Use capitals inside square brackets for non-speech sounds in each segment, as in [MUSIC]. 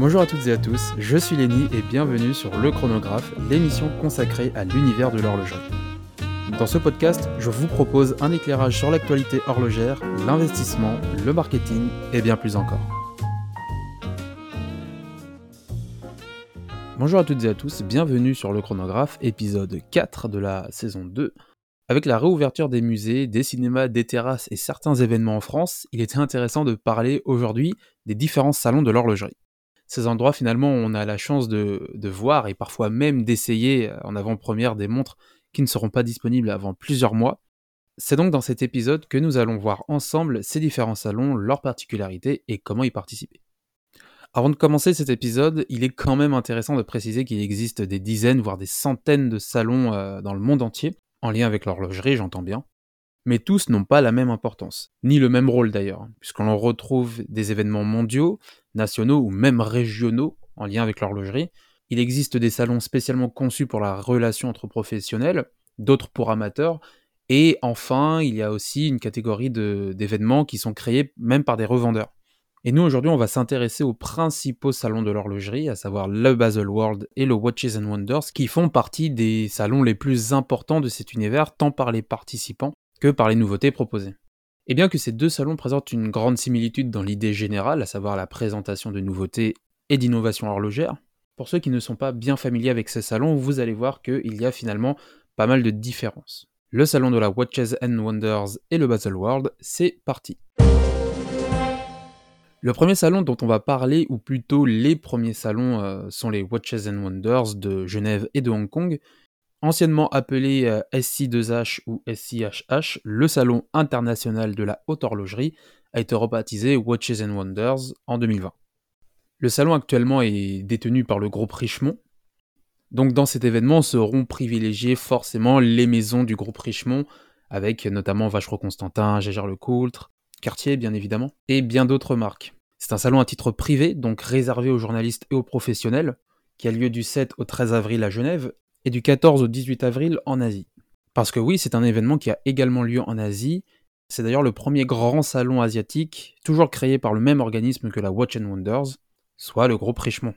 Bonjour à toutes et à tous, je suis Lenny et bienvenue sur Le Chronographe, l'émission consacrée à l'univers de l'horlogerie. Dans ce podcast, je vous propose un éclairage sur l'actualité horlogère, l'investissement, le marketing et bien plus encore. Bonjour à toutes et à tous, bienvenue sur Le Chronographe, épisode 4 de la saison 2. Avec la réouverture des musées, des cinémas, des terrasses et certains événements en France, il était intéressant de parler aujourd'hui des différents salons de l'horlogerie. Ces endroits, finalement, on a la chance de, voir et parfois même d'essayer en avant-première des montres qui ne seront pas disponibles avant plusieurs mois. C'est donc dans cet épisode que nous allons voir ensemble ces différents salons, leurs particularités et comment y participer. Avant de commencer cet épisode, il est quand même intéressant de préciser qu'il existe des dizaines, voire des centaines de salons euh, dans le monde entier, en lien avec l'horlogerie, j'entends bien. Mais tous n'ont pas la même importance, ni le même rôle d'ailleurs, puisqu'on retrouve des événements mondiaux, nationaux ou même régionaux en lien avec l'horlogerie. Il existe des salons spécialement conçus pour la relation entre professionnels, d'autres pour amateurs, et enfin, il y a aussi une catégorie d'événements qui sont créés même par des revendeurs. Et nous, aujourd'hui, on va s'intéresser aux principaux salons de l'horlogerie, à savoir le Basel World et le Watches and Wonders, qui font partie des salons les plus importants de cet univers, tant par les participants que par les nouveautés proposées. Et bien que ces deux salons présentent une grande similitude dans l'idée générale, à savoir la présentation de nouveautés et d'innovations horlogères, pour ceux qui ne sont pas bien familiers avec ces salons, vous allez voir qu'il y a finalement pas mal de différences. Le salon de la Watches Wonders et le Basel World, c'est parti. Le premier salon dont on va parler, ou plutôt les premiers salons, euh, sont les Watches Wonders de Genève et de Hong Kong. Anciennement appelé euh, SC2H ou SCHH, le salon international de la haute horlogerie a été rebaptisé Watches and Wonders en 2020. Le salon actuellement est détenu par le groupe Richemont. Donc dans cet événement seront privilégiées forcément les maisons du groupe Richemont, avec notamment Vacheron Constantin, Gégère Lecoultre, Cartier bien évidemment, et bien d'autres marques. C'est un salon à titre privé, donc réservé aux journalistes et aux professionnels, qui a lieu du 7 au 13 avril à Genève et du 14 au 18 avril en Asie. Parce que oui, c'est un événement qui a également lieu en Asie. C'est d'ailleurs le premier grand salon asiatique, toujours créé par le même organisme que la Watch and Wonders, soit le groupe Richemont.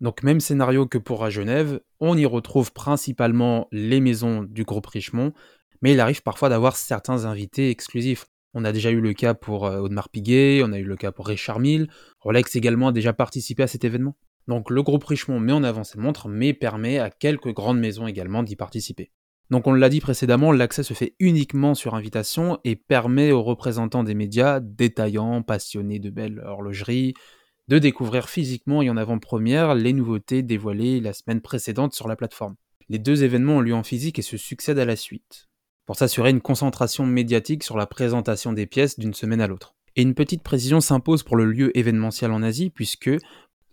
Donc même scénario que pour à Genève, on y retrouve principalement les maisons du groupe Richemont, mais il arrive parfois d'avoir certains invités exclusifs. On a déjà eu le cas pour euh, Audemars Piguet, on a eu le cas pour Richard Mille. Rolex également a déjà participé à cet événement. Donc le groupe Richemont met en avant ses montres, mais permet à quelques grandes maisons également d'y participer. Donc on l'a dit précédemment, l'accès se fait uniquement sur invitation et permet aux représentants des médias, détaillants, passionnés de belles horlogeries, de découvrir physiquement et en avant-première les nouveautés dévoilées la semaine précédente sur la plateforme. Les deux événements ont lieu en physique et se succèdent à la suite pour s'assurer une concentration médiatique sur la présentation des pièces d'une semaine à l'autre. Et une petite précision s'impose pour le lieu événementiel en Asie, puisque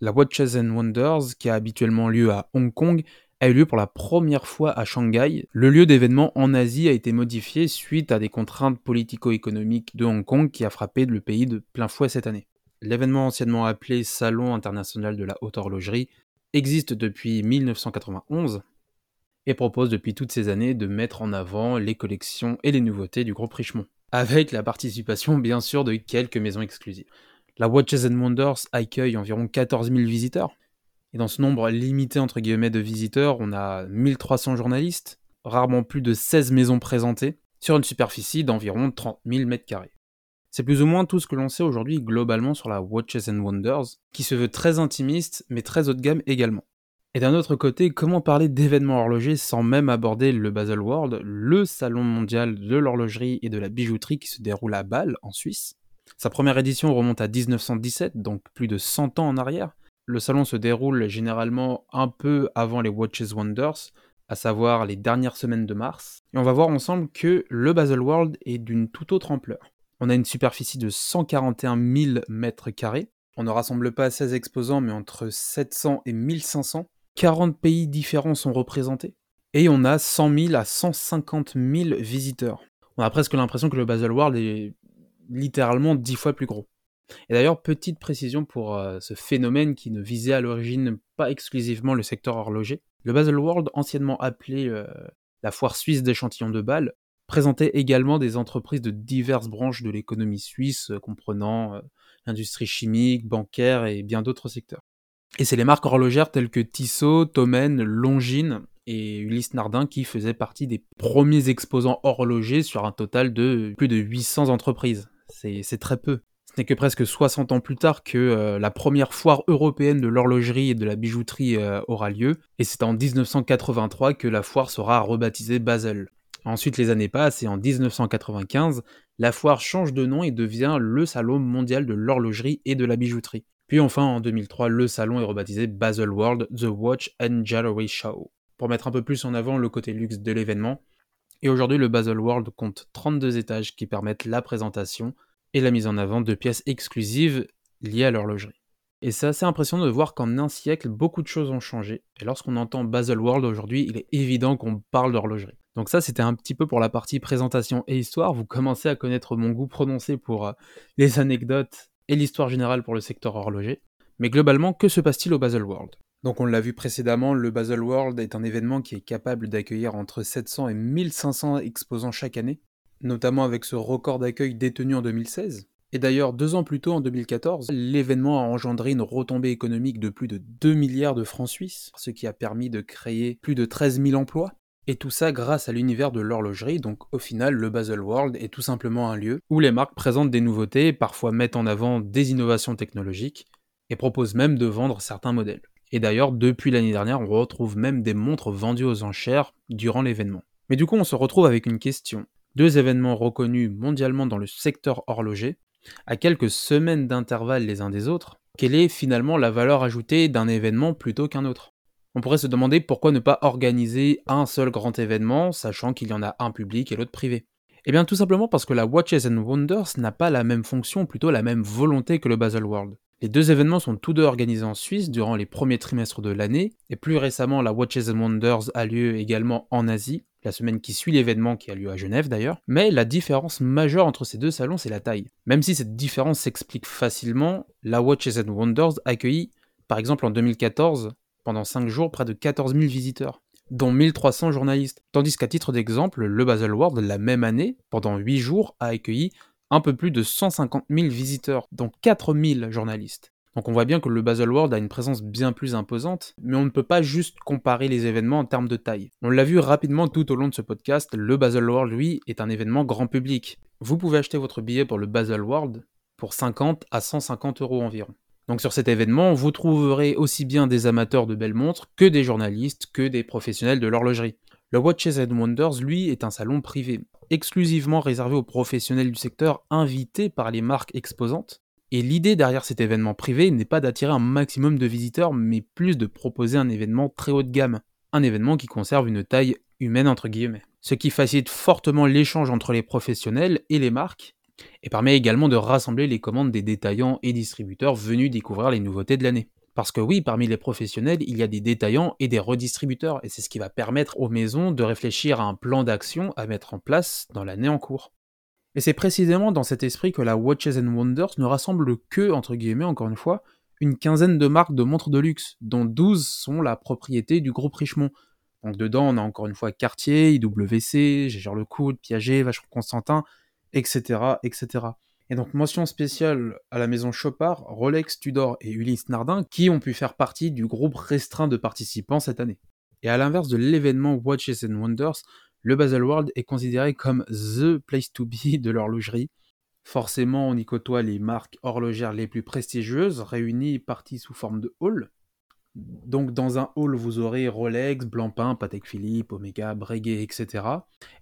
la Watches and Wonders, qui a habituellement lieu à Hong Kong, a eu lieu pour la première fois à Shanghai. Le lieu d'événement en Asie a été modifié suite à des contraintes politico-économiques de Hong Kong qui a frappé le pays de plein fouet cette année. L'événement anciennement appelé Salon international de la haute horlogerie existe depuis 1991 et propose depuis toutes ces années de mettre en avant les collections et les nouveautés du groupe Richemont, avec la participation bien sûr de quelques maisons exclusives. La Watches and Wonders accueille environ 14 000 visiteurs, et dans ce nombre limité entre guillemets de visiteurs, on a 1300 journalistes, rarement plus de 16 maisons présentées, sur une superficie d'environ 30 000 m2. C'est plus ou moins tout ce que l'on sait aujourd'hui globalement sur la Watches and Wonders, qui se veut très intimiste mais très haut de gamme également. Et d'un autre côté, comment parler d'événements horlogers sans même aborder le Basel World, le salon mondial de l'horlogerie et de la bijouterie qui se déroule à Bâle, en Suisse? Sa première édition remonte à 1917, donc plus de 100 ans en arrière. Le salon se déroule généralement un peu avant les Watches Wonders, à savoir les dernières semaines de mars. Et on va voir ensemble que le Basel World est d'une toute autre ampleur. On a une superficie de 141 000 mètres carrés. On ne rassemble pas 16 exposants, mais entre 700 et 1500. 40 pays différents sont représentés. Et on a 100 000 à 150 000 visiteurs. On a presque l'impression que le Basel World est littéralement 10 fois plus gros. Et d'ailleurs, petite précision pour euh, ce phénomène qui ne visait à l'origine pas exclusivement le secteur horloger. Le Basel World, anciennement appelé euh, la foire suisse d'échantillons de balles, présentait également des entreprises de diverses branches de l'économie suisse, euh, comprenant l'industrie chimique, bancaire et bien d'autres secteurs. Et c'est les marques horlogères telles que Tissot, Tomen, Longines et Ulysse Nardin qui faisaient partie des premiers exposants horlogers sur un total de plus de 800 entreprises. C'est très peu. Ce n'est que presque 60 ans plus tard que euh, la première foire européenne de l'horlogerie et de la bijouterie euh, aura lieu, et c'est en 1983 que la foire sera rebaptisée Basel. Ensuite, les années passent et en 1995, la foire change de nom et devient le Salon mondial de l'horlogerie et de la bijouterie. Puis enfin, en 2003, le salon est rebaptisé Basel World The Watch and Jewelry Show, pour mettre un peu plus en avant le côté luxe de l'événement. Et aujourd'hui, le Basel World compte 32 étages qui permettent la présentation et la mise en avant de pièces exclusives liées à l'horlogerie. Et c'est assez impressionnant de voir qu'en un siècle, beaucoup de choses ont changé. Et lorsqu'on entend Basel World aujourd'hui, il est évident qu'on parle d'horlogerie. Donc ça, c'était un petit peu pour la partie présentation et histoire. Vous commencez à connaître mon goût prononcé pour euh, les anecdotes et l'histoire générale pour le secteur horloger. Mais globalement, que se passe-t-il au Basel World? Donc on l'a vu précédemment, le Basel World est un événement qui est capable d'accueillir entre 700 et 1500 exposants chaque année, notamment avec ce record d'accueil détenu en 2016. Et d'ailleurs, deux ans plus tôt, en 2014, l'événement a engendré une retombée économique de plus de 2 milliards de francs suisses, ce qui a permis de créer plus de 13 000 emplois, et tout ça grâce à l'univers de l'horlogerie, donc au final le Basel World est tout simplement un lieu où les marques présentent des nouveautés, parfois mettent en avant des innovations technologiques, et proposent même de vendre certains modèles. Et d'ailleurs, depuis l'année dernière, on retrouve même des montres vendues aux enchères durant l'événement. Mais du coup, on se retrouve avec une question. Deux événements reconnus mondialement dans le secteur horloger, à quelques semaines d'intervalle les uns des autres, quelle est finalement la valeur ajoutée d'un événement plutôt qu'un autre? On pourrait se demander pourquoi ne pas organiser un seul grand événement, sachant qu'il y en a un public et l'autre privé. Eh bien tout simplement parce que la Watches Wonders n'a pas la même fonction, plutôt la même volonté que le Basel World. Les deux événements sont tous deux organisés en Suisse durant les premiers trimestres de l'année, et plus récemment la Watches Wonders a lieu également en Asie, la semaine qui suit l'événement qui a lieu à Genève d'ailleurs. Mais la différence majeure entre ces deux salons, c'est la taille. Même si cette différence s'explique facilement, la Watches and Wonders accueillit, par exemple en 2014, pendant 5 jours près de 14 000 visiteurs, dont 1300 journalistes. Tandis qu'à titre d'exemple, le Basel World, la même année, pendant 8 jours, a accueilli un peu plus de 150 000 visiteurs, dont 4 000 journalistes. Donc on voit bien que le Basel World a une présence bien plus imposante, mais on ne peut pas juste comparer les événements en termes de taille. On l'a vu rapidement tout au long de ce podcast, le Basel World, lui, est un événement grand public. Vous pouvez acheter votre billet pour le Basel World pour 50 à 150 euros environ. Donc sur cet événement, vous trouverez aussi bien des amateurs de belles montres que des journalistes, que des professionnels de l'horlogerie. Le Watches and Wonders, lui, est un salon privé, exclusivement réservé aux professionnels du secteur invités par les marques exposantes. Et l'idée derrière cet événement privé n'est pas d'attirer un maximum de visiteurs, mais plus de proposer un événement très haut de gamme. Un événement qui conserve une taille humaine entre guillemets. Ce qui facilite fortement l'échange entre les professionnels et les marques, et permet également de rassembler les commandes des détaillants et distributeurs venus découvrir les nouveautés de l'année. Parce que oui, parmi les professionnels, il y a des détaillants et des redistributeurs, et c'est ce qui va permettre aux maisons de réfléchir à un plan d'action à mettre en place dans l'année en cours. Et c'est précisément dans cet esprit que la Watches and Wonders ne rassemble que, entre guillemets encore une fois, une quinzaine de marques de montres de luxe, dont 12 sont la propriété du groupe Richemont. Donc dedans, on a encore une fois Cartier, IWC, Gégère Lecoultre, Piaget, Vacheron Constantin, etc., etc. Et donc mention spéciale à la maison Chopard, Rolex, Tudor et Ulysse Nardin qui ont pu faire partie du groupe restreint de participants cette année. Et à l'inverse de l'événement Watches Wonders, le Basel World est considéré comme THE place to be [LAUGHS] de l'horlogerie. Forcément, on y côtoie les marques horlogères les plus prestigieuses, réunies parties sous forme de hall, donc dans un hall, vous aurez Rolex, Blancpain, Patek Philippe, Omega, Breguet, etc.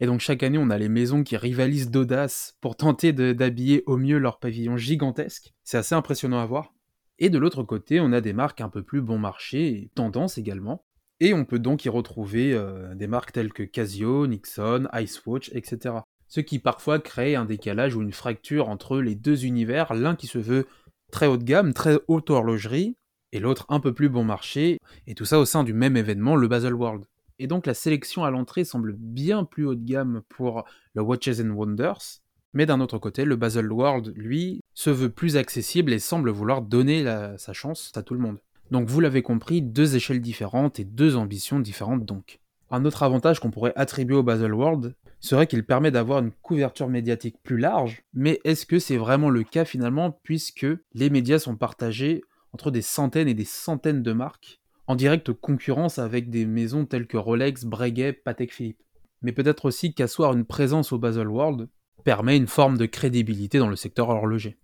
Et donc chaque année, on a les maisons qui rivalisent d'audace pour tenter d'habiller au mieux leur pavillon gigantesque. C'est assez impressionnant à voir. Et de l'autre côté, on a des marques un peu plus bon marché, et tendance également. Et on peut donc y retrouver euh, des marques telles que Casio, Nixon, Icewatch, etc. Ce qui parfois crée un décalage ou une fracture entre les deux univers, l'un qui se veut très haut de gamme, très haute horlogerie, et l'autre un peu plus bon marché, et tout ça au sein du même événement, le Basel World. Et donc la sélection à l'entrée semble bien plus haut de gamme pour le Watches and Wonders, mais d'un autre côté, le Basel World, lui, se veut plus accessible et semble vouloir donner sa chance à tout le monde. Donc vous l'avez compris, deux échelles différentes et deux ambitions différentes donc. Un autre avantage qu'on pourrait attribuer au Basel World serait qu'il permet d'avoir une couverture médiatique plus large, mais est-ce que c'est vraiment le cas finalement puisque les médias sont partagés entre des centaines et des centaines de marques, en directe concurrence avec des maisons telles que Rolex, Breguet, Patek Philippe? Mais peut-être aussi qu'asseoir une présence au Baselworld permet une forme de crédibilité dans le secteur horloger.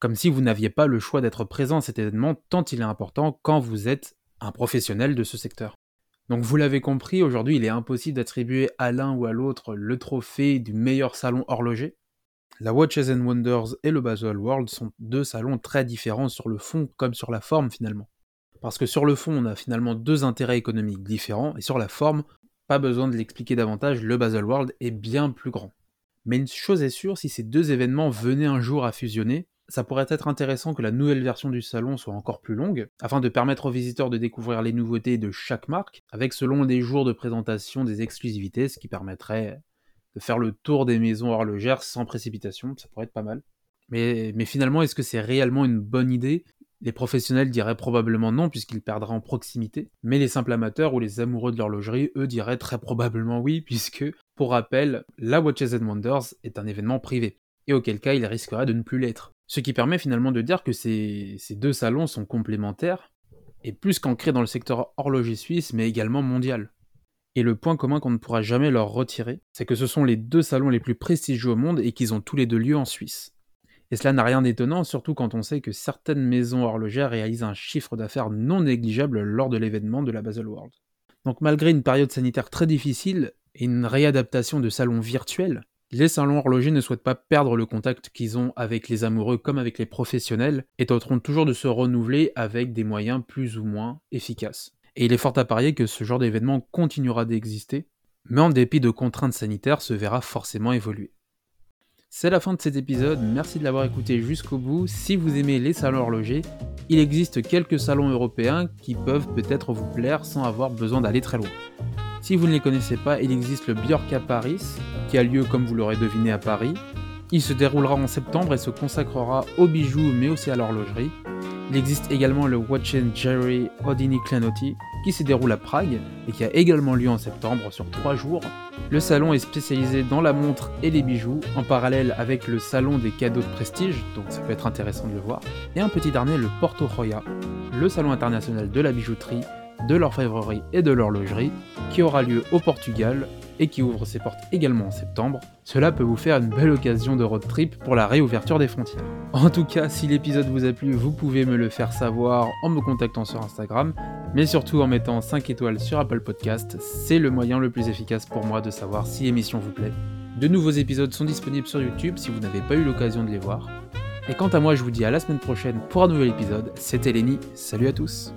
Comme si vous n'aviez pas le choix d'être présent à cet événement tant il est important quand vous êtes un professionnel de ce secteur. Donc vous l'avez compris, aujourd'hui il est impossible d'attribuer à l'un ou à l'autre le trophée du meilleur salon horloger. La Watches and Wonders et le Basel World sont deux salons très différents sur le fond comme sur la forme finalement. Parce que sur le fond on a finalement deux intérêts économiques différents et sur la forme, pas besoin de l'expliquer davantage, le Basel World est bien plus grand. Mais une chose est sûre, si ces deux événements venaient un jour à fusionner, ça pourrait être intéressant que la nouvelle version du salon soit encore plus longue, afin de permettre aux visiteurs de découvrir les nouveautés de chaque marque, avec selon des jours de présentation des exclusivités, ce qui permettrait de faire le tour des maisons horlogères sans précipitation, ça pourrait être pas mal. Mais, finalement, est-ce que c'est réellement une bonne idée? Les professionnels diraient probablement non, puisqu'ils perdraient en proximité, mais les simples amateurs ou les amoureux de l'horlogerie, eux, diraient très probablement oui, puisque, pour rappel, la Watches Wonders est un événement privé, et auquel cas il risquerait de ne plus l'être. Ce qui permet finalement de dire que ces, deux salons sont complémentaires, et plus qu'ancrés dans le secteur horloger suisse, mais également mondial. Et le point commun qu'on ne pourra jamais leur retirer, c'est que ce sont les deux salons les plus prestigieux au monde et qu'ils ont tous les deux lieu en Suisse. Et cela n'a rien d'étonnant, surtout quand on sait que certaines maisons horlogères réalisent un chiffre d'affaires non négligeable lors de l'événement de la Basel World. Donc malgré une période sanitaire très difficile et une réadaptation de salons virtuels, les salons horlogers ne souhaitent pas perdre le contact qu'ils ont avec les amoureux comme avec les professionnels et tenteront toujours de se renouveler avec des moyens plus ou moins efficaces. Et il est fort à parier que ce genre d'événement continuera d'exister, mais en dépit de contraintes sanitaires se verra forcément évoluer. C'est la fin de cet épisode, merci de l'avoir écouté jusqu'au bout. Si vous aimez les salons horlogers, il existe quelques salons européens qui peuvent peut-être vous plaire sans avoir besoin d'aller très loin. Si vous ne les connaissez pas, il existe le Bjorka Paris, qui a lieu comme vous l'aurez deviné à Paris. Il se déroulera en septembre et se consacrera aux bijoux mais aussi à l'horlogerie. Il existe également le Watch Jerry Houdini Klanoty, qui se déroule à Prague et qui a également lieu en septembre sur 3 jours. Le salon est spécialisé dans la montre et les bijoux, en parallèle avec le salon des cadeaux de prestige, donc ça peut être intéressant de le voir. Et un petit dernier, le Porto Roya, le salon international de la bijouterie, de l'orfèvrerie et de l'horlogerie, qui aura lieu au Portugal et qui ouvre ses portes également en septembre. Cela peut vous faire une belle occasion de road trip pour la réouverture des frontières. En tout cas, si l'épisode vous a plu, vous pouvez me le faire savoir en me contactant sur Instagram, mais surtout en mettant 5 étoiles sur Apple Podcast, c'est le moyen le plus efficace pour moi de savoir si l'émission vous plaît. De nouveaux épisodes sont disponibles sur YouTube si vous n'avez pas eu l'occasion de les voir. Et quant à moi, je vous dis à la semaine prochaine pour un nouvel épisode. C'était Lenny, salut à tous